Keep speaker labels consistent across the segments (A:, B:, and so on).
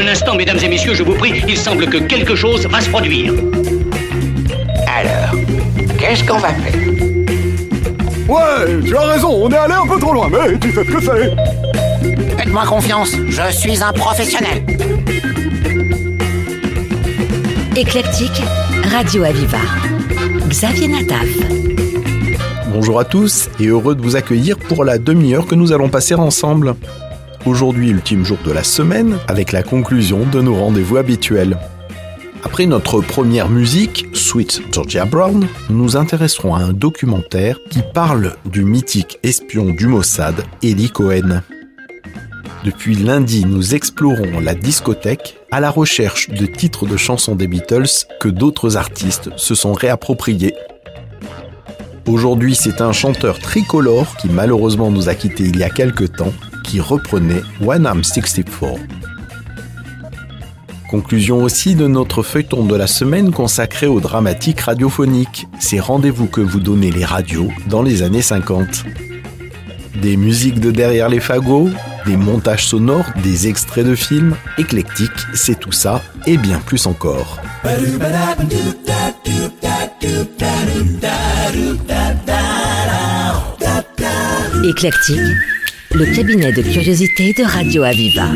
A: Un instant, mesdames et messieurs, je vous prie, il semble que quelque chose va se produire.
B: Alors, qu'est-ce qu'on va faire?
C: Ouais, tu as raison, on est allé un peu trop loin, mais tu sais ce que c'est.
D: Faites-moi confiance, je suis un professionnel.
E: Éclectique, Radio Aviva. Xavier Nataf.
F: Bonjour à tous et heureux de vous accueillir pour la demi-heure que nous allons passer ensemble. Aujourd'hui, ultime jour de la semaine, avec la conclusion de nos rendez-vous habituels. Après notre première musique, Sweet Georgia Brown, nous nous intéresserons à un documentaire qui parle du mythique espion du Mossad, Eli Cohen. Depuis lundi, nous explorons la discothèque à la recherche de titres de chansons des Beatles que d'autres artistes se sont réappropriés. Aujourd'hui, c'est un chanteur tricolore qui malheureusement nous a quittés il y a quelques temps, qui reprenait When I'm 64. Conclusion aussi de notre feuilleton de la semaine consacré aux dramatiques radiophoniques, ces rendez-vous que vous donnez les radios dans les années 50. Des musiques de derrière les fagots, des montages sonores, des extraits de films, éclectiques, c'est tout ça et bien plus encore.
E: Éclectique, le cabinet de curiosité de Radio Aviva.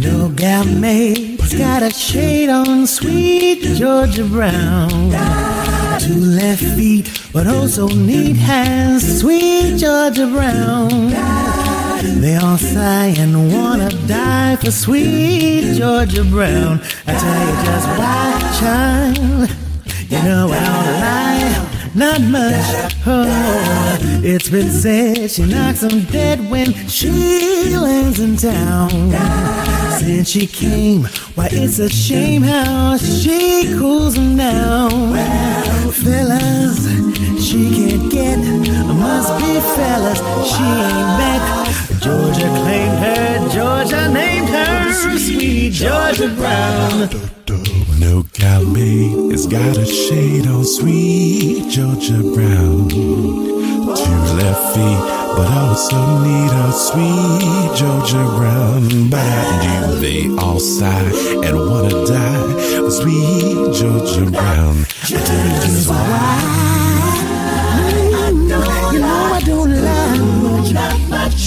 G: No gal mate's got a shade on sweet Georgia Brown. Two left feet, but also neat hands, sweet Georgia Brown. They all sigh and wanna die for sweet Georgia Brown. I tell you just why, child. You know I don't lie, not much. Oh, it's been said she knocks 'em dead when she lands in town. Since she came, why it's a shame how she cools 'em down. fellas, she can't get, must be fellas, she ain't met. Georgia claimed her, Georgia named her, sweet Georgia Brown.
H: No gal mate has got a shade on sweet Georgia Brown. Two left feet, but also need a sweet Georgia Brown. But I do they all sigh and wanna die sweet Georgia Brown? Tell you just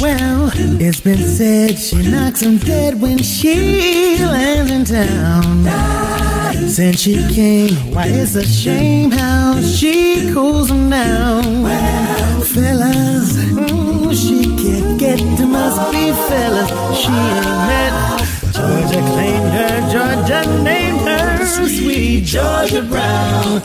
G: Well, it's been said she knocks 'em dead when she lands in town. Since she came, why it's a shame how she cools 'em down. fellas, mm, she can't get to must be fellas. She ain't met. Georgia claimed her, Georgia named her, sweet Georgia Brown.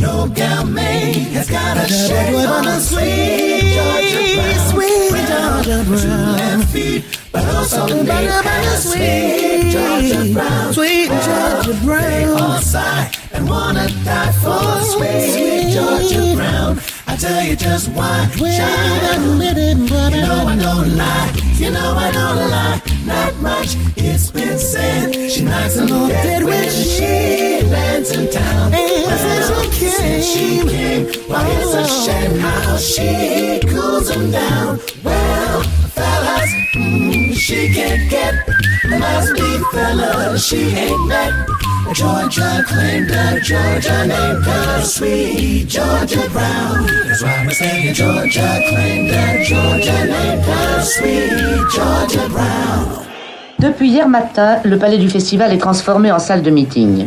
G: No gal mate has got a shade on a sweet Georgia Brown. Sweet Georgia Brown. feet, but also the sweet Georgia Brown. Sweet Georgia Brown. They all sigh and wanna die for sweet Georgia Brown. I tell you just why, child. You know I don't lie. You know I don't lie. Not much. It's been said. She knocks them dead when she lands in town. Well, since she came, why it's a shame how she cools them down. Well, fellas, mm, she can't get. Must be fellas she ain't met. Georgia claimed her, Georgia named her sweet Georgia Brown.
I: Depuis hier matin, le palais du festival est transformé en salle de meeting.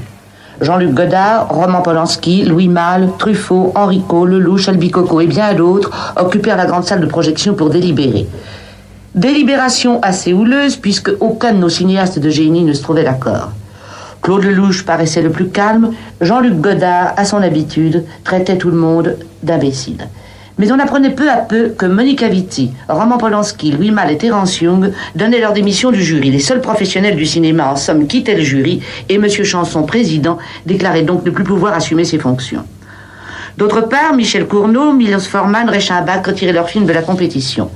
I: Jean-Luc Godard, Roman Polanski, Louis Malle, Truffaut, Enrico, Lelouch, Albicoco et bien d'autres occupèrent la grande salle de projection pour délibérer. Délibération assez houleuse puisque aucun de nos cinéastes de génie ne se trouvait d'accord. Claude Lelouch paraissait le plus calme, Jean-Luc Godard, à son habitude, traitait tout le monde d'imbécile. Mais on apprenait peu à peu que Monica Vitti, Roman Polanski, Louis Malle et Terence Young donnaient leur démission du jury. Les seuls professionnels du cinéma, en somme, quittaient le jury et M. Chanson, président, déclarait donc ne plus pouvoir assumer ses fonctions. D'autre part, Michel Cournot, Milos Forman, Reichenbach retiraient leur film de la compétition.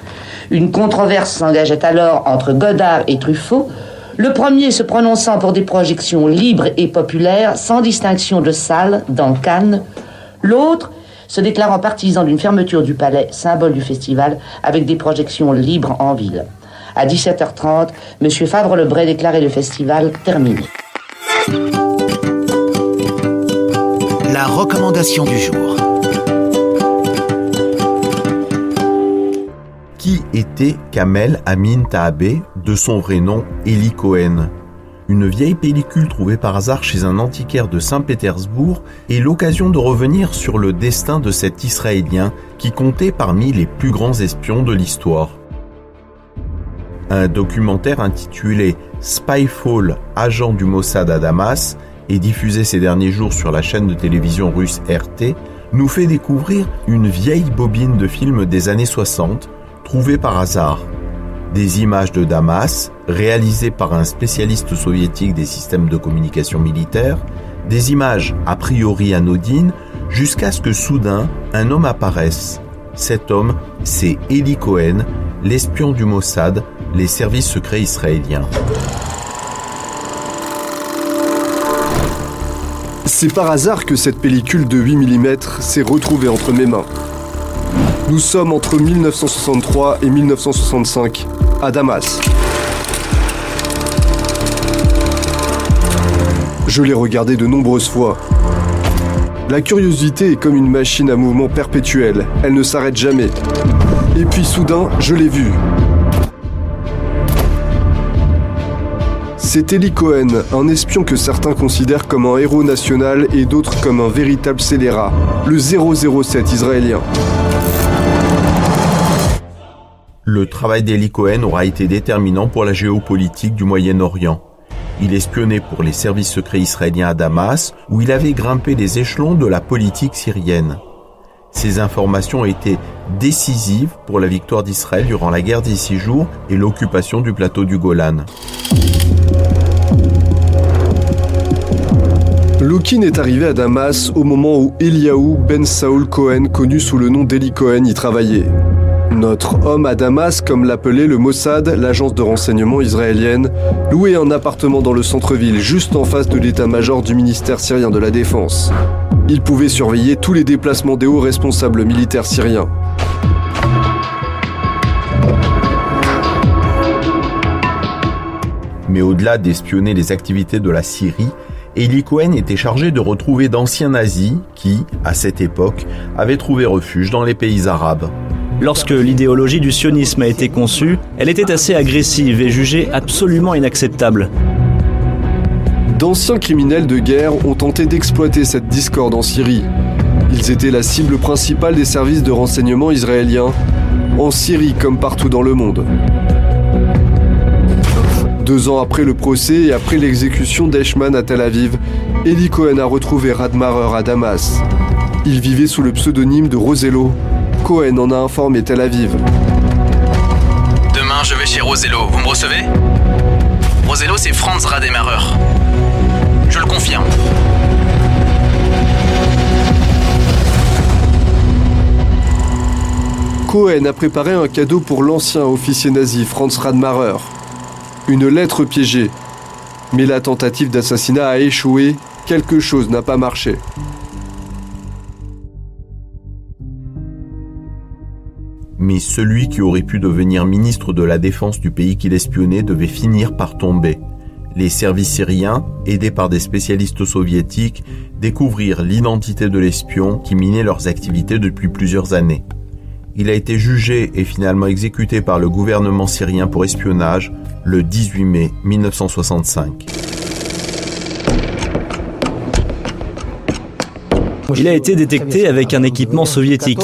I: Une controverse s'engageait alors entre Godard et Truffaut, le premier se prononçant pour des projections libres et populaires, sans distinction de salle, dans Cannes, l'autre se déclarant partisan d'une fermeture du palais, symbole du festival, avec des projections libres en ville. À 17h30, M. Favre-Lebray déclarait le festival terminé.
D: La recommandation du jour.
F: Était Kamel Amin Tahabé, de son vrai nom Eli Cohen une vieille pellicule trouvée par hasard chez un antiquaire de Saint-Pétersbourg est l'occasion de revenir sur le destin de cet Israélien qui comptait parmi les plus grands espions de l'histoire. Un documentaire intitulé Spyfall, agent du Mossad à Damas, et diffusé ces derniers jours sur la chaîne de télévision russe RT, nous fait découvrir une vieille bobine de film des années 60, trouvée par hasard des images de Damas, réalisées par un spécialiste soviétique des systèmes de communication militaire, des images a priori anodines, jusqu'à ce que soudain un homme apparaisse. Cet homme, c'est Eli Cohen, l'espion du Mossad, les services secrets israéliens.
C: C'est par hasard que cette pellicule de 8 mm s'est retrouvée entre mes mains. Nous sommes entre 1963 et 1965 à Damas. Je l'ai regardé de nombreuses fois. La curiosité est comme une machine à mouvement perpétuel, elle ne s'arrête jamais. Et puis soudain, je l'ai vu. C'est Eli Cohen, un espion que certains considèrent comme un héros national et d'autres comme un véritable scélérat, le 007 israélien.
F: Le travail d'Eli Cohen aura été déterminant pour la géopolitique du Moyen-Orient. Il espionnait pour les services secrets israéliens à Damas, où il avait grimpé les échelons de la politique syrienne. Ces informations été décisives pour la victoire d'Israël durant la guerre des six jours et l'occupation du plateau du Golan.
C: Lokin est arrivé à Damas au moment où Eliaou Ben Saul Cohen, connu sous le nom d'Eli Cohen, y travaillait. Notre homme à Damas, comme l'appelait le Mossad, l'agence de renseignement israélienne, louait un appartement dans le centre-ville, juste en face de l'état-major du ministère syrien de la Défense. Il pouvait surveiller tous les déplacements des hauts responsables militaires syriens.
F: Mais au-delà d'espionner les activités de la Syrie, Eli Cohen était chargé de retrouver d'anciens nazis qui, à cette époque, avaient trouvé refuge dans les pays arabes.
J: Lorsque l'idéologie du sionisme a été conçue, elle était assez agressive et jugée absolument inacceptable.
C: D'anciens criminels de guerre ont tenté d'exploiter cette discorde en Syrie. Ils étaient la cible principale des services de renseignement israéliens, en Syrie comme partout dans le monde. Deux ans après le procès et après l'exécution d'Eichmann à Tel Aviv, Eli Cohen a retrouvé Radmarer à Damas. Il vivait sous le pseudonyme de Rosello. Cohen en a informé Tel Aviv.
K: Demain, je vais chez Rosello. Vous me recevez? Rosello, c'est Franz Rademacher. Je le confirme.
C: Cohen a préparé un cadeau pour l'ancien officier nazi Franz Radmacher une lettre piégée. Mais la tentative d'assassinat a échoué, quelque chose n'a pas marché.
F: Mais celui qui aurait pu devenir ministre de la Défense du pays qu'il espionnait devait finir par tomber. Les services syriens, aidés par des spécialistes soviétiques, découvrirent l'identité de l'espion qui minait leurs activités depuis plusieurs années. Il a été jugé et finalement exécuté par le gouvernement syrien pour espionnage le 18 mai 1965.
J: Il a été détecté avec un équipement soviétique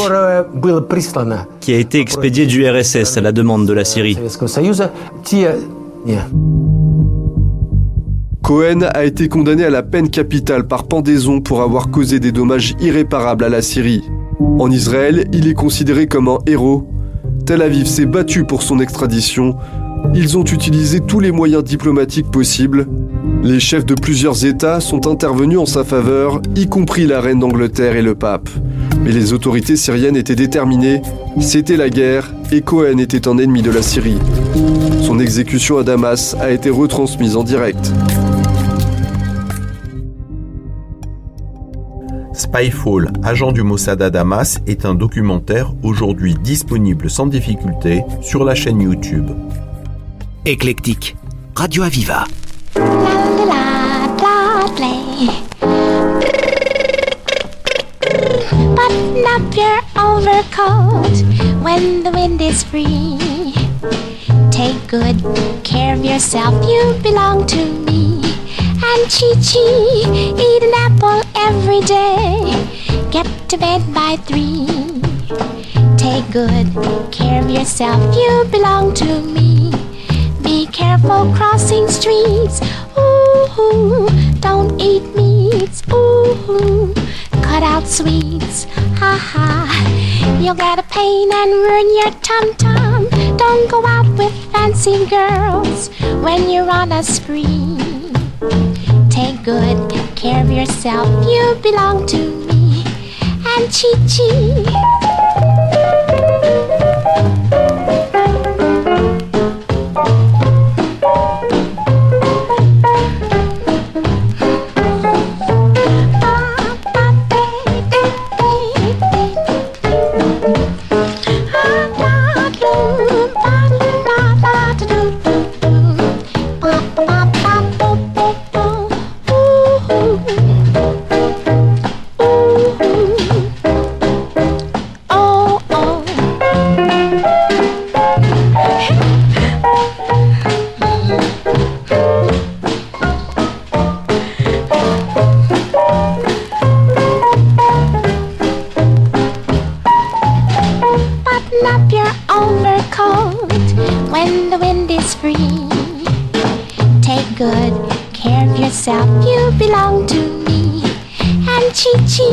J: qui a été expédié du RSS à la demande de la Syrie.
C: Cohen a été condamné à la peine capitale par pendaison pour avoir causé des dommages irréparables à la Syrie. En Israël, il est considéré comme un héros. Tel Aviv s'est battu pour son extradition. Ils ont utilisé tous les moyens diplomatiques possibles. Les chefs de plusieurs États sont intervenus en sa faveur, y compris la reine d'Angleterre et le pape. Mais les autorités syriennes étaient déterminées, c'était la guerre et Cohen était un ennemi de la Syrie. Son exécution à Damas a été retransmise en direct.
F: Spyfall, agent du Mossad à Damas, est un documentaire aujourd'hui disponible sans difficulté sur la chaîne YouTube.
D: Éclectique, Radio Aviva.
L: Button up your overcoat when the wind is free. Take good care of yourself, you belong to me. And Chi Chi, eat an apple every day. Get to bed by three. Take good care of yourself, you belong to me. Be careful crossing streets. Ooh, don't eat meats. Ooh, cut out sweets. Ha ha. You'll get a pain and ruin your tum tum. Don't go out with fancy girls when you're on a spree. Take good care of yourself. You belong to me. And Chi Chi. Button up your overcoat when the wind is free. Take good care of yourself, you belong to me. And Chi Chi,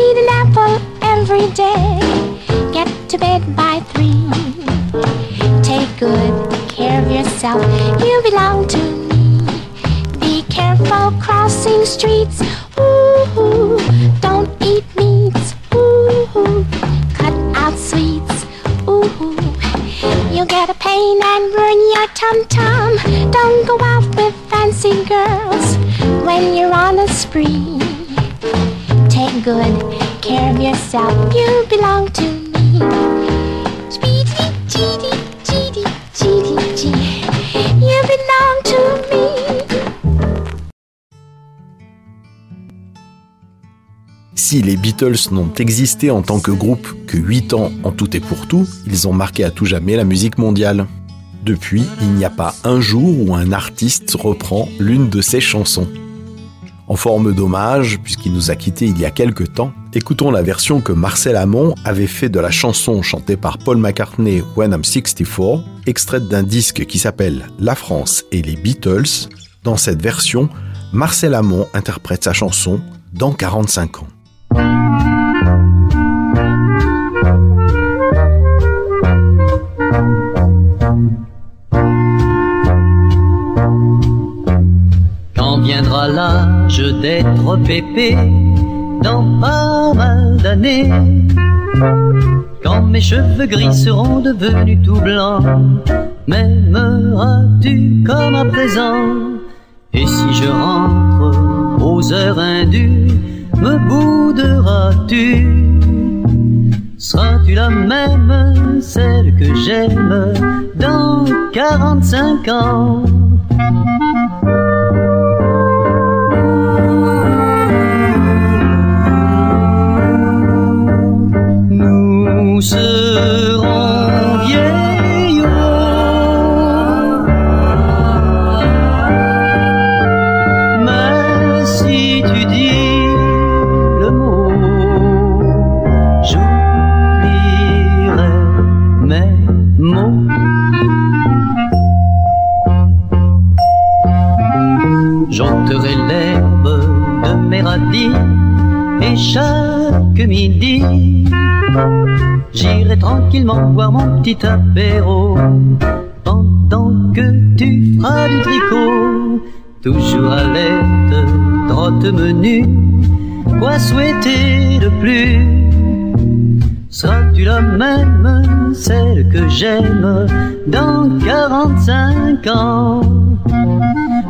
L: eat an apple every day. Get to bed by three. Take good care of yourself, you belong to me. Be careful crossing streets. Ooh, don't eat pain and ruin your tum tum. Don't go out with fancy girls when you're on a spree. Take good care of yourself. You belong to me.
F: Si les Beatles n'ont existé en tant que groupe que 8 ans en tout et pour tout, ils ont marqué à tout jamais la musique mondiale. Depuis, il n'y a pas un jour où un artiste reprend l'une de ses chansons. En forme d'hommage, puisqu'il nous a quittés il y a quelque temps, écoutons la version que Marcel Amont avait fait de la chanson chantée par Paul McCartney When I'm 64, extraite d'un disque qui s'appelle La France et les Beatles. Dans cette version, Marcel Amont interprète sa chanson Dans 45 ans.
M: Quand viendra l'âge d'être pépé dans pas mal d'années, quand mes cheveux gris seront devenus tout blancs, m'aimeras-tu comme à présent? Et si je rentre aux heures indues, me bouderas-tu? Seras-tu la même, celle que j'aime dans 45 ans? Boire mon petit apéro pendant que tu feras du tricot, toujours alerte, trotte menu. Quoi souhaiter de plus? Seras-tu la même, celle que j'aime dans 45 ans?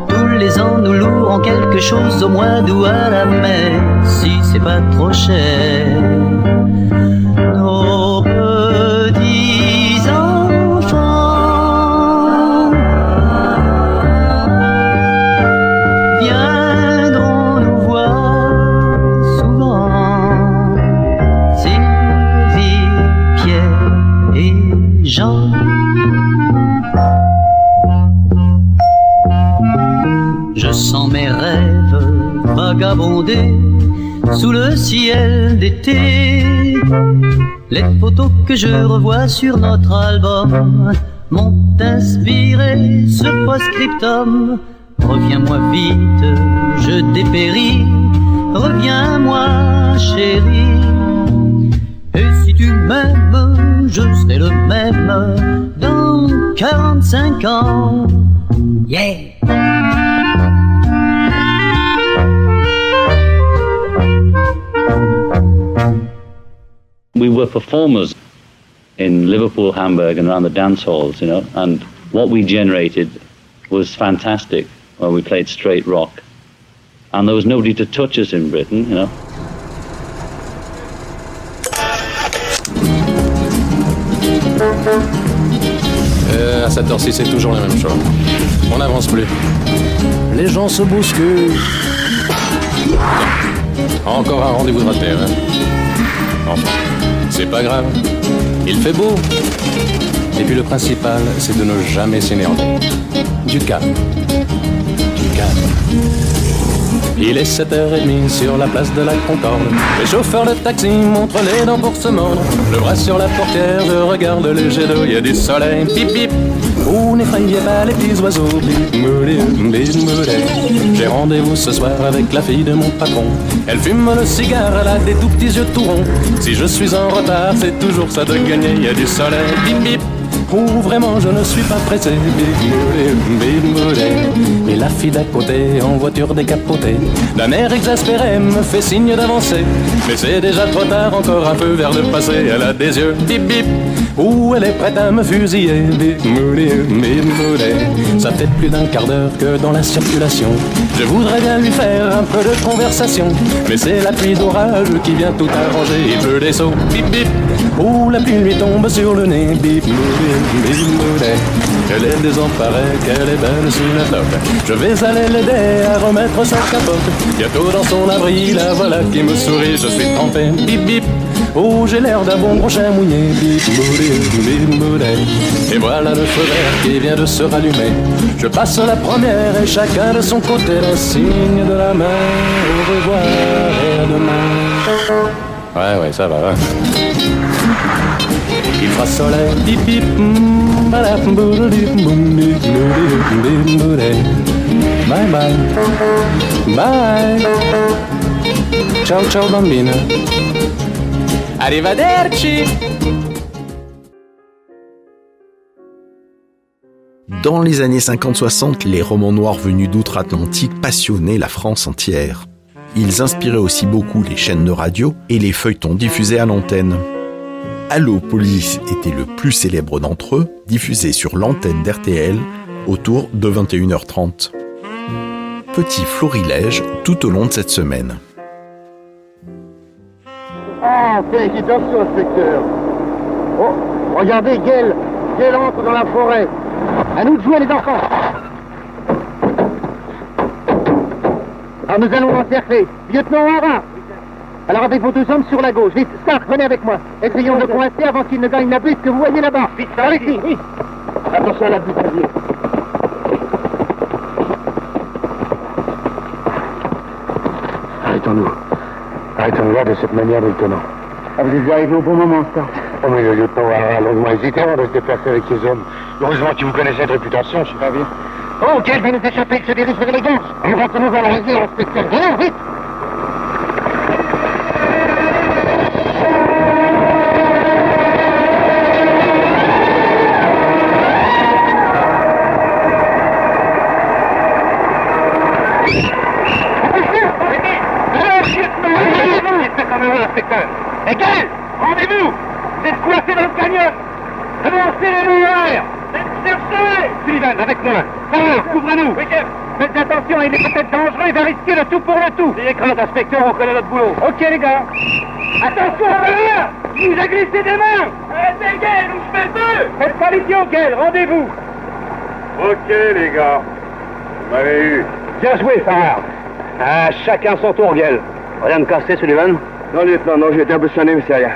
M: Tous les ans nous louerons quelque chose au mois d'août à la mer, si c'est pas trop cher. Sous le ciel d'été. Les photos que je revois sur notre album m'ont inspiré ce post-scriptum. Reviens-moi vite, je dépéris. Reviens-moi, chérie. Et si tu m'aimes, je serai le même dans 45 ans. Yeah!
N: Were performers in Liverpool, Hamburg, and around the dance halls, you know, and what we generated was fantastic when we played straight rock. And there was nobody to touch us in Britain, you know.
O: Euh, à cette heure-ci, c'est toujours la même chose. On n'avance plus. Les gens se bousculent. Encore un rendez-vous de raté, hein Enfin, c'est pas grave. Il fait beau. Et puis le principal, c'est de ne jamais s'énerver. Du calme. Du calme. Il est 7h30 sur la place de la Concorde. Les chauffeurs de taxi montrent les dents pour. Le bras sur la portière, je regarde le jet d'eau, il y a du soleil. Pip pip. Oh, n'effrayez pas les petits oiseaux. J'ai rendez-vous ce soir avec la fille de mon patron. Elle fume le cigare, elle a des tout petits yeux tout ronds. Si je suis en retard, c'est toujours ça de gagner. Il y a du soleil. Bip bip. Oh, vraiment, je ne suis pas pressé. Et la fille d'à côté, en voiture décapotée, d'un air exaspéré, me fait signe d'avancer. Mais c'est déjà trop tard, encore un peu vers le passé. Elle a des yeux bip bip. Ou elle est prête à me fusiller. Ça fait plus d'un quart d'heure que dans la circulation. Je voudrais bien lui faire un peu de conversation. Mais c'est la pluie d'orage qui vient tout arranger. Il pleut des sauts. Bip bip. Ou la pluie lui tombe sur le nez. Bip. Elle est désemparée, qu'elle est belle sous la toque. Je vais aller l'aider à remettre sa capote. Bientôt dans son abri, la voilà qui me sourit. Je suis trempé. Bip bip. Oh, j'ai l'air d'un bon gros chien mouillé. Et voilà le feu vert qui vient de se rallumer. Je passe la première et chacun de son côté le signe de la main. Au revoir et à demain. Ouais, ouais, ça va. hein. Il fera soleil, bip bip. Bye bye. Bye. Ciao ciao bambina. Arrivederci.
F: Dans les années 50-60, les romans noirs venus d'outre-Atlantique passionnaient la France entière. Ils inspiraient aussi beaucoup les chaînes de radio et les feuilletons diffusés à l'antenne. Allo Police était le plus célèbre d'entre eux, diffusé sur l'antenne d'RTL autour de 21h30. Petit florilège tout au long de cette semaine.
P: Ah, félicitations, inspecteur. Oh, regardez, Gaël. Gaël entre dans la forêt. À nous de jouer, les enfants. Alors, nous allons l'encercler. Lieutenant Hara. Alors, avec vos deux hommes sur la gauche. Vite, Stark, venez avec moi. Essayons de le coincer avant qu'il ne gagne la butte que vous voyez là-bas. Vite, par ici, oui. Attention à la butte. Arrêtons-nous. Là de cette manière, lieutenant. Ah, vous êtes arrivé au bon moment, Stark. Oh, mais le lieutenant a longuement hésité avant de se déplacer avec ses hommes. Heureusement que vous connaissez cette réputation, je sais pas bien. Oh, quel va nous échapper, se dirige vers les ganges. Nous rentrons à la réserve, inspecteur. Venez, vite Avancez dans le canyon Avancez les lumières Cherchez Sullivan, avec moi. Farrar, couvre-nous Oui, chef. Faites attention, il est peut-être dangereux, il va risquer le tout pour le tout. N'ayez crainte, inspecteur, on connaît notre boulot. Ok, les gars. Attention, Farrar Il nous a glissé des mains. Arrêtez, Gaël, ou je fais feu Faites pas l'idiot, Gaël, rendez-vous.
Q: Ok, les gars. Vous m'avez eu.
P: Bien joué, Farrar. À chacun son tour, Gaël. Rien de cassé, Sullivan
Q: Non, lieutenant, non, j'ai été un peu sonné, mais c'est rien.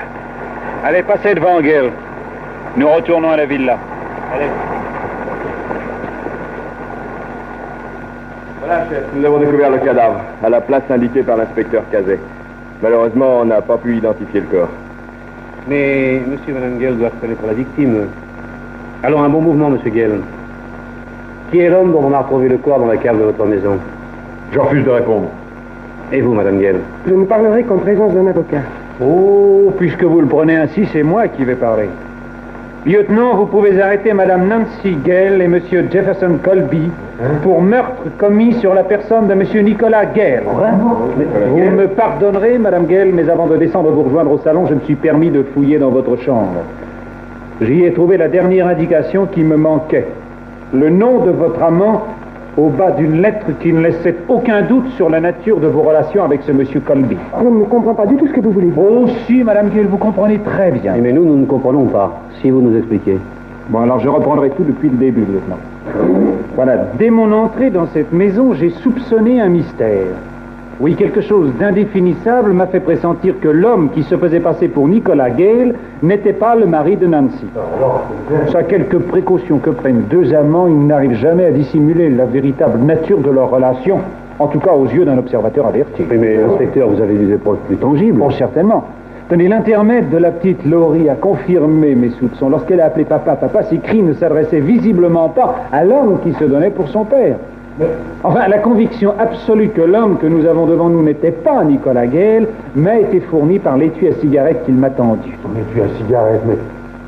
P: Allez, passez devant, Gaël. Nous retournons à la villa. Allez.
Q: Voilà, chef, nous avons découvert le cadavre, à la place indiquée par l'inspecteur Cazet. Malheureusement, on n'a pas pu identifier le corps.
P: Mais monsieur madame Gale doivent connaître la victime. Alors, un bon mouvement, monsieur Gale. Qui est l'homme dont on a retrouvé le corps dans la cave de votre maison?
Q: Je refuse de répondre.
P: Et vous, madame Gale
R: Je ne parlerai qu'en présence d'un avocat.
P: Oh, puisque vous le prenez ainsi, c'est moi qui vais parler. Lieutenant, vous pouvez arrêter Madame Nancy Gale et Monsieur Jefferson Colby pour meurtre commis sur la personne de Monsieur Nicolas Gale. Vous me pardonnerez, Madame Gale, mais avant de descendre vous rejoindre au salon, je me suis permis de fouiller dans votre chambre. J'y ai trouvé la dernière indication qui me manquait. Le nom de votre amant au bas d'une lettre qui ne laissait aucun doute sur la nature de vos relations avec ce monsieur Colby.
R: Je ne comprends pas du tout ce que vous voulez.
P: Oh si, Madame Gale, vous comprenez très bien.
S: Mais nous, nous ne comprenons pas. Si vous nous expliquez.
P: Bon, alors je reprendrai tout depuis le début, lieutenant. Voilà, dès mon entrée dans cette maison, j'ai soupçonné un mystère. Oui, quelque chose d'indéfinissable m'a fait pressentir que l'homme qui se faisait passer pour Nicolas Gale n'était pas le mari de Nancy. Ça, quelques précautions que prennent deux amants, ils n'arrivent jamais à dissimuler la véritable nature de leur relation, en tout cas aux yeux d'un observateur averti.
S: Oui, mais inspecteur, vous avez des épreuves plus tangibles.
P: Bon, certainement. Tenez, l'intermède de la petite Laurie a confirmé mes soupçons. Lorsqu'elle a appelé papa, papa, ses cris ne s'adressaient visiblement pas à l'homme qui se donnait pour son père. Enfin, la conviction absolue que l'homme que nous avons devant nous n'était pas Nicolas Gale m'a été fournie par l'étui à cigarette qu'il m'a tendu.
S: Son étui à cigarette, mais,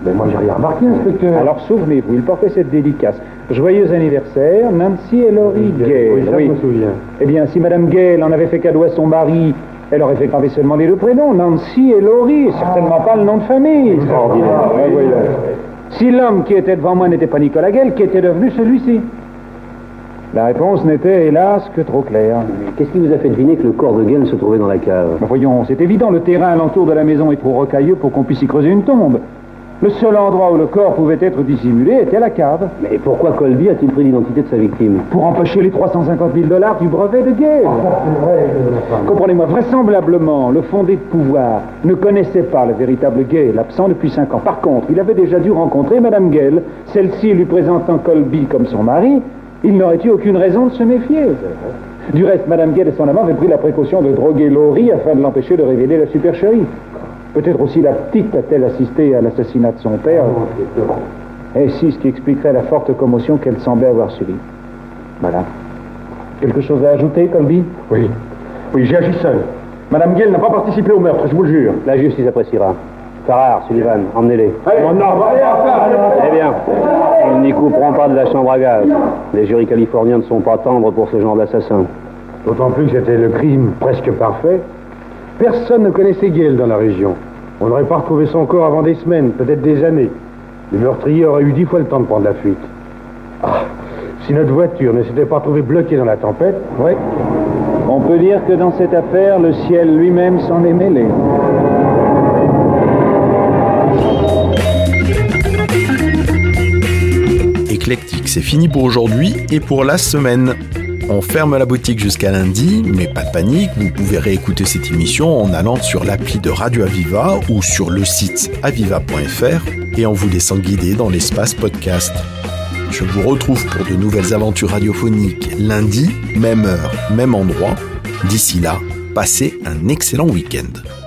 S: mais moi j'ai rien remarqué, inspecteur.
P: Alors souvenez-vous, il portait cette dédicace. Joyeux anniversaire, Nancy et Laurie Gale.
S: Oui, ça je me souviens.
P: Eh bien, si Madame Gale en avait fait cadeau à son mari, elle aurait fait graver seulement les deux prénoms, Nancy et Laurie, certainement pas le nom de famille.
S: Extraordinaire.
P: Si l'homme qui était devant moi n'était pas Nicolas Gale, qui était devenu celui-ci? La réponse n'était, hélas, que trop claire.
S: Qu'est-ce qui vous a fait deviner que le corps de Gale se trouvait dans la cave?
P: Ben voyons, c'est évident, le terrain alentour de la maison est trop rocailleux pour qu'on puisse y creuser une tombe. Le seul endroit où le corps pouvait être dissimulé était la cave.
S: Mais pourquoi Colby a-t-il pris l'identité de sa victime?
P: Pour empocher les 350 000 dollars du brevet de Gale. Comprenez-moi, vraisemblablement, le fondé de pouvoir ne connaissait pas le véritable Gale, absent depuis cinq ans. Par contre, il avait déjà dû rencontrer Madame Gale, celle-ci lui présentant Colby comme son mari. Il n'aurait eu aucune raison de se méfier. Du reste, Madame Gale et son amant avaient pris la précaution de droguer Laurie afin de l'empêcher de révéler la supercherie. Peut-être aussi la petite a-t-elle assisté à l'assassinat de son père. Et si, ce qui expliquerait la forte commotion qu'elle semblait avoir subie. Voilà. Quelque chose à ajouter, Colby?
S: Oui. Oui, j'ai agi seul. Madame Gale n'a pas participé au meurtre, je vous le jure.
P: La justice appréciera. Farrar, Sullivan, emmenez-les. Eh bien, ils n'y couperont pas de la chambre à gaz. Les jurys californiens ne sont pas tendres pour ce genre d'assassin.
S: D'autant plus que c'était le crime presque parfait. Personne ne connaissait Gale dans la région. On n'aurait pas retrouvé son corps avant des semaines, peut-être des années. Le meurtrier aurait eu dix fois le temps de prendre la fuite. Ah, si notre voiture ne s'était pas trouvée bloquée dans la tempête,
P: Oui. On peut dire que dans cette affaire, le ciel lui-même s'en est mêlé.
F: C'est fini pour aujourd'hui et pour la semaine. On ferme la boutique jusqu'à lundi, mais pas de panique, vous pouvez réécouter cette émission en allant sur l'appli de Radio Aviva ou sur le site aviva.fr et en vous laissant guider dans l'espace podcast. Je vous retrouve pour de nouvelles aventures radiophoniques lundi, même heure, même endroit. D'ici là, passez un excellent week-end.